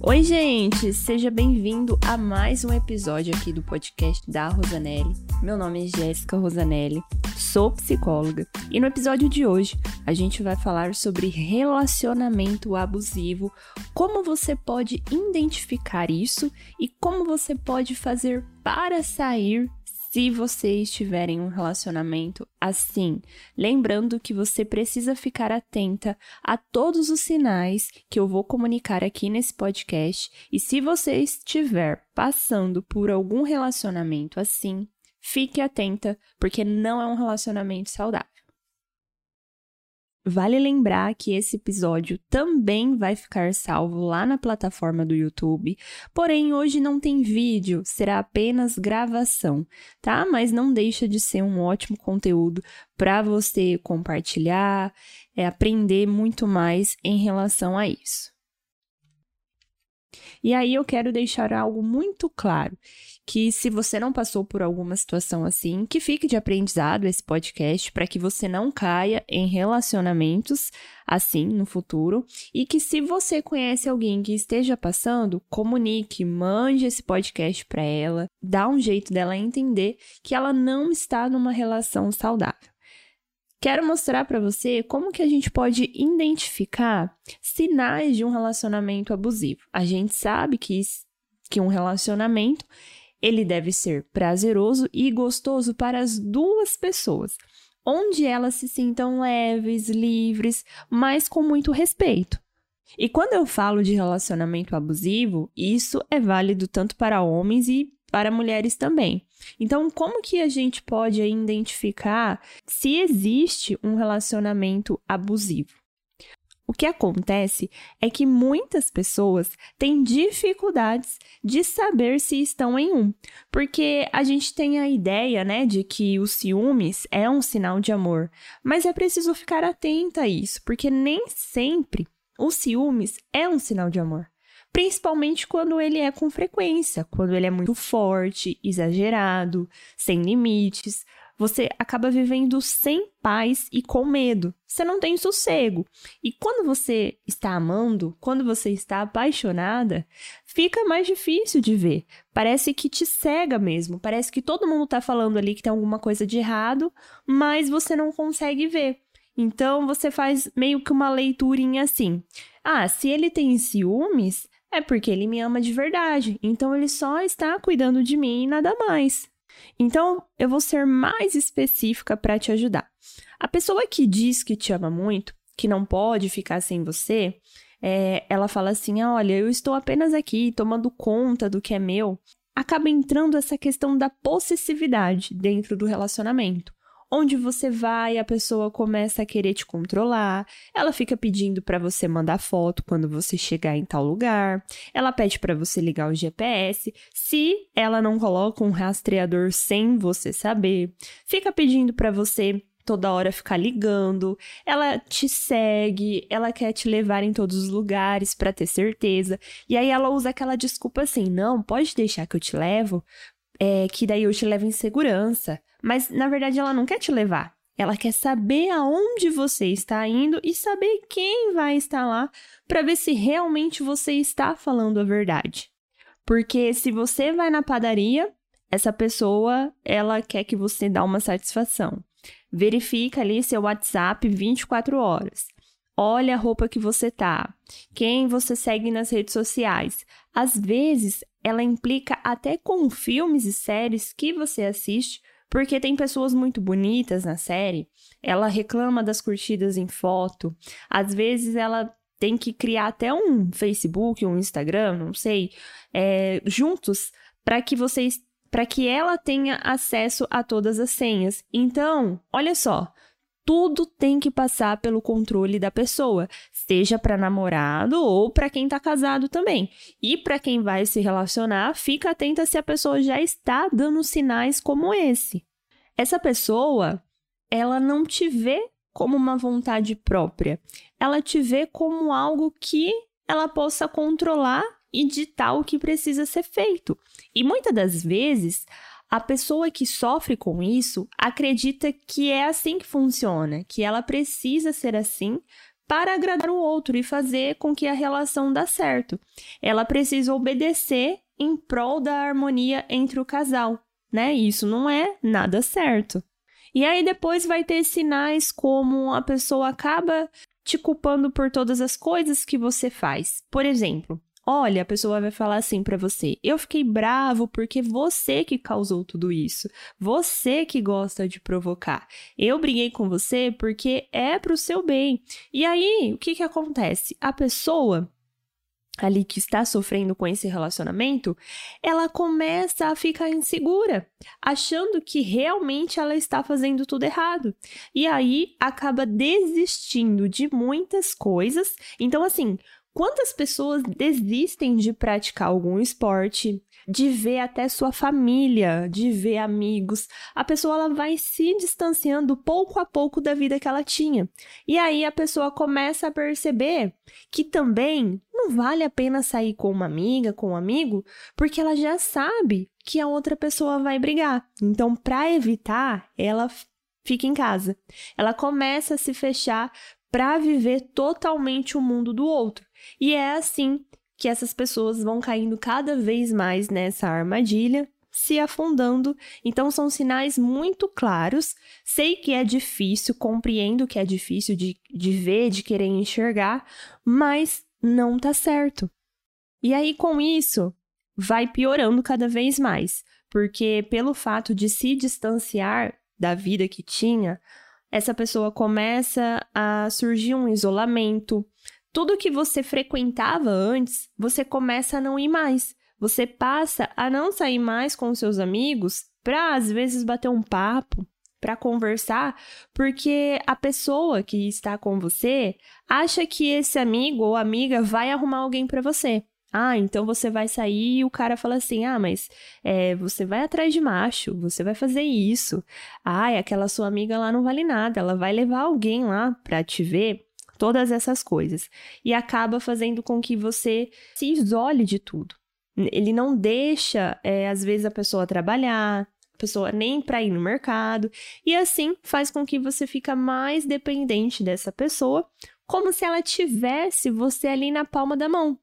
Oi, gente! Seja bem-vindo a mais um episódio aqui do podcast da Rosanelli. Meu nome é Jéssica Rosanelli, sou psicóloga e no episódio de hoje a gente vai falar sobre relacionamento abusivo, como você pode identificar isso e como você pode fazer para sair se você estiver em um relacionamento assim. Lembrando que você precisa ficar atenta a todos os sinais que eu vou comunicar aqui nesse podcast. E se você estiver passando por algum relacionamento assim, fique atenta, porque não é um relacionamento saudável. Vale lembrar que esse episódio também vai ficar salvo lá na plataforma do YouTube, porém hoje não tem vídeo, será apenas gravação, tá? Mas não deixa de ser um ótimo conteúdo para você compartilhar, é, aprender muito mais em relação a isso. E aí eu quero deixar algo muito claro, que se você não passou por alguma situação assim, que fique de aprendizado esse podcast para que você não caia em relacionamentos assim no futuro e que se você conhece alguém que esteja passando, comunique, mande esse podcast para ela, dá um jeito dela entender que ela não está numa relação saudável. Quero mostrar para você como que a gente pode identificar sinais de um relacionamento abusivo. A gente sabe que, que um relacionamento ele deve ser prazeroso e gostoso para as duas pessoas, onde elas se sintam leves, livres, mas com muito respeito. E quando eu falo de relacionamento abusivo, isso é válido tanto para homens e para mulheres também. Então, como que a gente pode identificar se existe um relacionamento abusivo? O que acontece é que muitas pessoas têm dificuldades de saber se estão em um, porque a gente tem a ideia, né, de que os ciúmes é um sinal de amor, mas é preciso ficar atenta a isso, porque nem sempre o ciúmes é um sinal de amor principalmente quando ele é com frequência, quando ele é muito forte, exagerado, sem limites. Você acaba vivendo sem paz e com medo. Você não tem sossego. E quando você está amando, quando você está apaixonada, fica mais difícil de ver. Parece que te cega mesmo. Parece que todo mundo está falando ali que tem alguma coisa de errado, mas você não consegue ver. Então você faz meio que uma leiturinha assim. Ah, se ele tem ciúmes, é porque ele me ama de verdade, então ele só está cuidando de mim e nada mais. Então, eu vou ser mais específica para te ajudar. A pessoa que diz que te ama muito, que não pode ficar sem você, é, ela fala assim: olha, eu estou apenas aqui tomando conta do que é meu. Acaba entrando essa questão da possessividade dentro do relacionamento. Onde você vai, a pessoa começa a querer te controlar, ela fica pedindo para você mandar foto quando você chegar em tal lugar, ela pede para você ligar o GPS, se ela não coloca um rastreador sem você saber, fica pedindo para você toda hora ficar ligando, ela te segue, ela quer te levar em todos os lugares para ter certeza. E aí ela usa aquela desculpa assim: "Não, pode deixar que eu te levo, é que daí eu te levo em segurança". Mas na verdade ela não quer te levar. Ela quer saber aonde você está indo e saber quem vai estar lá para ver se realmente você está falando a verdade. Porque se você vai na padaria, essa pessoa, ela quer que você dê uma satisfação. Verifica ali seu WhatsApp 24 horas. Olha a roupa que você tá, quem você segue nas redes sociais. Às vezes, ela implica até com filmes e séries que você assiste porque tem pessoas muito bonitas na série, ela reclama das curtidas em foto, às vezes ela tem que criar até um Facebook, um Instagram, não sei, é, juntos, para que vocês para que ela tenha acesso a todas as senhas. Então, olha só, tudo tem que passar pelo controle da pessoa, seja para namorado ou para quem está casado também. E para quem vai se relacionar, fica atenta se a pessoa já está dando sinais como esse. Essa pessoa, ela não te vê como uma vontade própria. Ela te vê como algo que ela possa controlar e ditar o que precisa ser feito. E muitas das vezes, a pessoa que sofre com isso acredita que é assim que funciona, que ela precisa ser assim para agradar o outro e fazer com que a relação dê certo. Ela precisa obedecer em prol da harmonia entre o casal, né? Isso não é nada certo. E aí depois vai ter sinais como a pessoa acaba te culpando por todas as coisas que você faz. Por exemplo, Olha, a pessoa vai falar assim para você: "Eu fiquei bravo porque você que causou tudo isso. Você que gosta de provocar. Eu briguei com você porque é pro seu bem". E aí, o que que acontece? A pessoa ali que está sofrendo com esse relacionamento, ela começa a ficar insegura, achando que realmente ela está fazendo tudo errado. E aí acaba desistindo de muitas coisas. Então assim, Quantas pessoas desistem de praticar algum esporte, de ver até sua família, de ver amigos? A pessoa ela vai se distanciando pouco a pouco da vida que ela tinha. E aí a pessoa começa a perceber que também não vale a pena sair com uma amiga, com um amigo, porque ela já sabe que a outra pessoa vai brigar. Então, para evitar, ela fica em casa. Ela começa a se fechar para viver totalmente o mundo do outro. E é assim que essas pessoas vão caindo cada vez mais nessa armadilha, se afundando. Então são sinais muito claros. Sei que é difícil, compreendo que é difícil de, de ver, de querer enxergar, mas não tá certo. E aí, com isso, vai piorando cada vez mais, porque pelo fato de se distanciar da vida que tinha, essa pessoa começa a surgir um isolamento, tudo que você frequentava antes, você começa a não ir mais. Você passa a não sair mais com seus amigos para às vezes bater um papo, para conversar, porque a pessoa que está com você acha que esse amigo ou amiga vai arrumar alguém para você. Ah, então você vai sair e o cara fala assim: ah, mas é, você vai atrás de macho, você vai fazer isso. Ah, aquela sua amiga lá não vale nada, ela vai levar alguém lá pra te ver todas essas coisas. E acaba fazendo com que você se isole de tudo. Ele não deixa, é, às vezes, a pessoa trabalhar, a pessoa nem para ir no mercado, e assim faz com que você fica mais dependente dessa pessoa, como se ela tivesse você ali na palma da mão.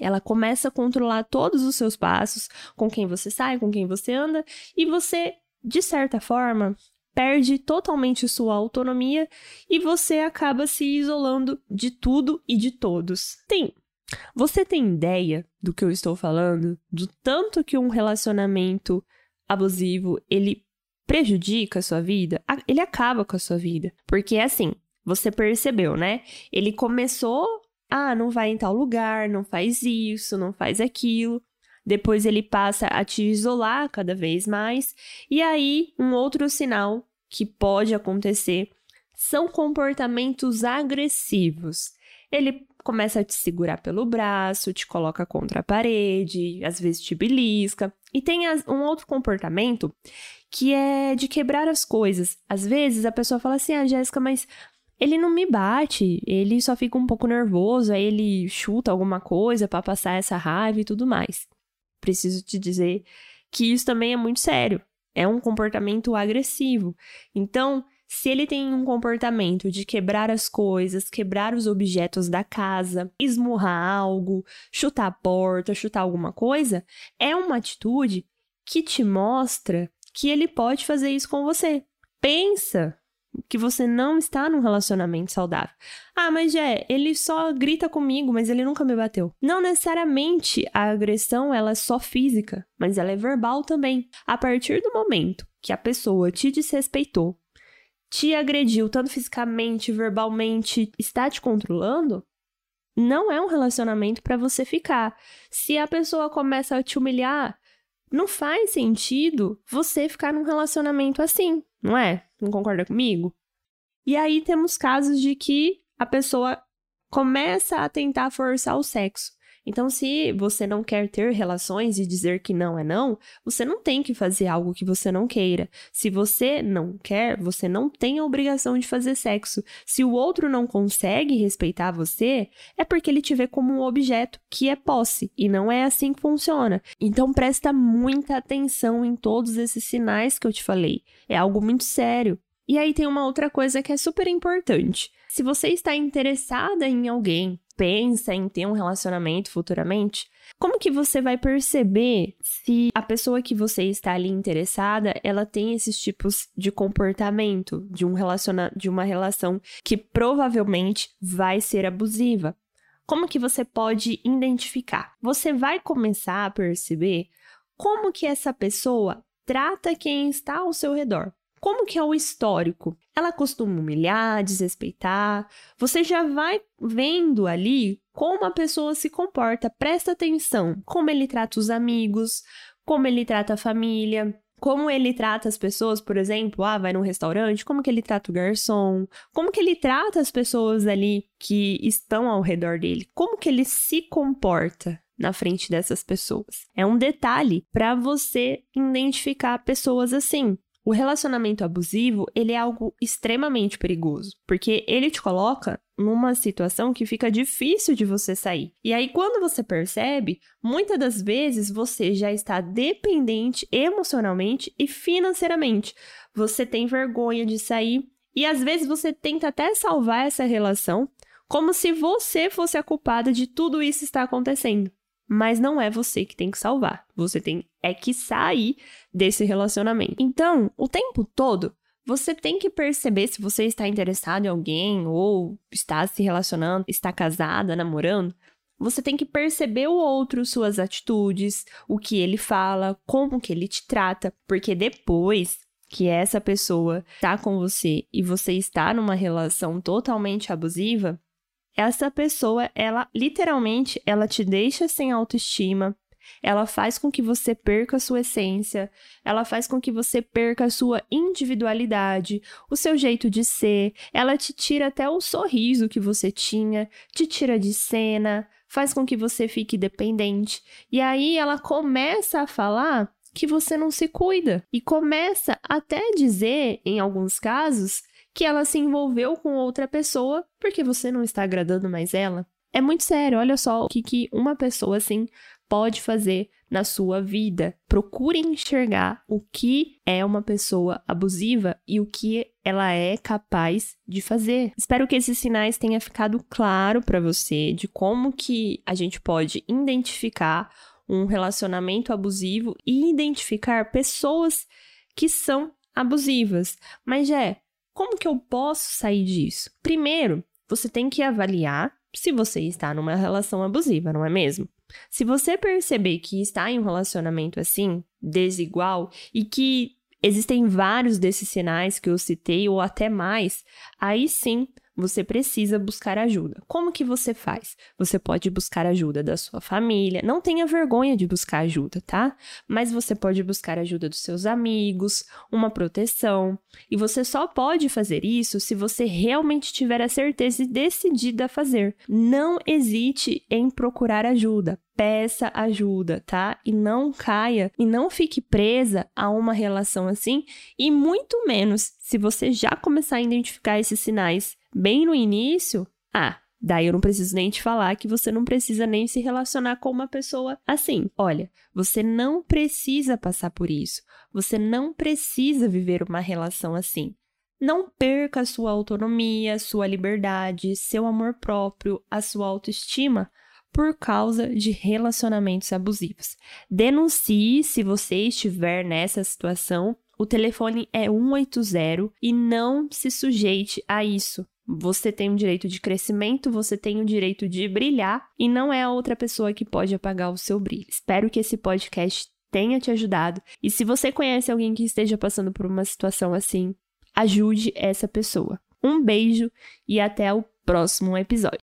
Ela começa a controlar todos os seus passos, com quem você sai, com quem você anda, e você, de certa forma, perde totalmente sua autonomia e você acaba se isolando de tudo e de todos. Tem. Você tem ideia do que eu estou falando? Do tanto que um relacionamento abusivo, ele prejudica a sua vida? Ele acaba com a sua vida. Porque assim, você percebeu, né? Ele começou, ah, não vai em tal lugar, não faz isso, não faz aquilo. Depois ele passa a te isolar cada vez mais. E aí, um outro sinal que pode acontecer são comportamentos agressivos. Ele começa a te segurar pelo braço, te coloca contra a parede, às vezes te belisca. E tem um outro comportamento que é de quebrar as coisas. Às vezes a pessoa fala assim: Ah, Jéssica, mas ele não me bate, ele só fica um pouco nervoso, aí ele chuta alguma coisa para passar essa raiva e tudo mais preciso te dizer que isso também é muito sério. É um comportamento agressivo. Então, se ele tem um comportamento de quebrar as coisas, quebrar os objetos da casa, esmurrar algo, chutar a porta, chutar alguma coisa, é uma atitude que te mostra que ele pode fazer isso com você. Pensa que você não está num relacionamento saudável. Ah, mas é, ele só grita comigo, mas ele nunca me bateu. Não necessariamente a agressão ela é só física, mas ela é verbal também. A partir do momento que a pessoa te desrespeitou, te agrediu tanto fisicamente, verbalmente, está te controlando, não é um relacionamento para você ficar. Se a pessoa começa a te humilhar, não faz sentido você ficar num relacionamento assim, não é? Não concorda comigo? E aí temos casos de que a pessoa começa a tentar forçar o sexo. Então, se você não quer ter relações e dizer que não é não, você não tem que fazer algo que você não queira. Se você não quer, você não tem a obrigação de fazer sexo. Se o outro não consegue respeitar você, é porque ele te vê como um objeto que é posse e não é assim que funciona. Então, presta muita atenção em todos esses sinais que eu te falei. É algo muito sério. E aí tem uma outra coisa que é super importante. Se você está interessada em alguém, pensa em ter um relacionamento futuramente, como que você vai perceber se a pessoa que você está ali interessada, ela tem esses tipos de comportamento de um relaciona de uma relação que provavelmente vai ser abusiva? Como que você pode identificar? Você vai começar a perceber como que essa pessoa trata quem está ao seu redor. Como que é o histórico? Ela costuma humilhar, desrespeitar. Você já vai vendo ali como a pessoa se comporta. Presta atenção como ele trata os amigos, como ele trata a família, como ele trata as pessoas, por exemplo, ah, vai num restaurante, como que ele trata o garçom, como que ele trata as pessoas ali que estão ao redor dele, como que ele se comporta na frente dessas pessoas. É um detalhe para você identificar pessoas assim. O relacionamento abusivo, ele é algo extremamente perigoso, porque ele te coloca numa situação que fica difícil de você sair. E aí quando você percebe, muitas das vezes você já está dependente emocionalmente e financeiramente. Você tem vergonha de sair e às vezes você tenta até salvar essa relação, como se você fosse a culpada de tudo isso estar acontecendo mas não é você que tem que salvar. Você tem é que sair desse relacionamento. Então, o tempo todo, você tem que perceber se você está interessado em alguém ou está se relacionando, está casada, namorando. Você tem que perceber o outro, suas atitudes, o que ele fala, como que ele te trata, porque depois que essa pessoa está com você e você está numa relação totalmente abusiva, essa pessoa, ela literalmente, ela te deixa sem autoestima, ela faz com que você perca a sua essência, ela faz com que você perca a sua individualidade, o seu jeito de ser, ela te tira até o sorriso que você tinha, te tira de cena, faz com que você fique dependente. E aí ela começa a falar que você não se cuida e começa até dizer, em alguns casos, que ela se envolveu com outra pessoa porque você não está agradando mais ela. É muito sério, olha só o que, que uma pessoa assim pode fazer na sua vida. Procure enxergar o que é uma pessoa abusiva e o que ela é capaz de fazer. Espero que esses sinais tenha ficado claro para você de como que a gente pode identificar um relacionamento abusivo e identificar pessoas que são abusivas. Mas é, como que eu posso sair disso? Primeiro, você tem que avaliar se você está numa relação abusiva, não é mesmo? Se você perceber que está em um relacionamento assim, desigual, e que existem vários desses sinais que eu citei, ou até mais, aí sim você precisa buscar ajuda. Como que você faz? Você pode buscar ajuda da sua família. Não tenha vergonha de buscar ajuda, tá? Mas você pode buscar ajuda dos seus amigos, uma proteção. E você só pode fazer isso se você realmente tiver a certeza e decidida a fazer. Não hesite em procurar ajuda peça ajuda, tá? E não caia e não fique presa a uma relação assim, e muito menos se você já começar a identificar esses sinais bem no início, ah, Daí eu não preciso nem te falar que você não precisa nem se relacionar com uma pessoa assim. Olha, você não precisa passar por isso. Você não precisa viver uma relação assim. Não perca a sua autonomia, sua liberdade, seu amor próprio, a sua autoestima por causa de relacionamentos abusivos. Denuncie se você estiver nessa situação. O telefone é 180 e não se sujeite a isso. Você tem o direito de crescimento, você tem o direito de brilhar e não é a outra pessoa que pode apagar o seu brilho. Espero que esse podcast tenha te ajudado e se você conhece alguém que esteja passando por uma situação assim, ajude essa pessoa. Um beijo e até o próximo episódio.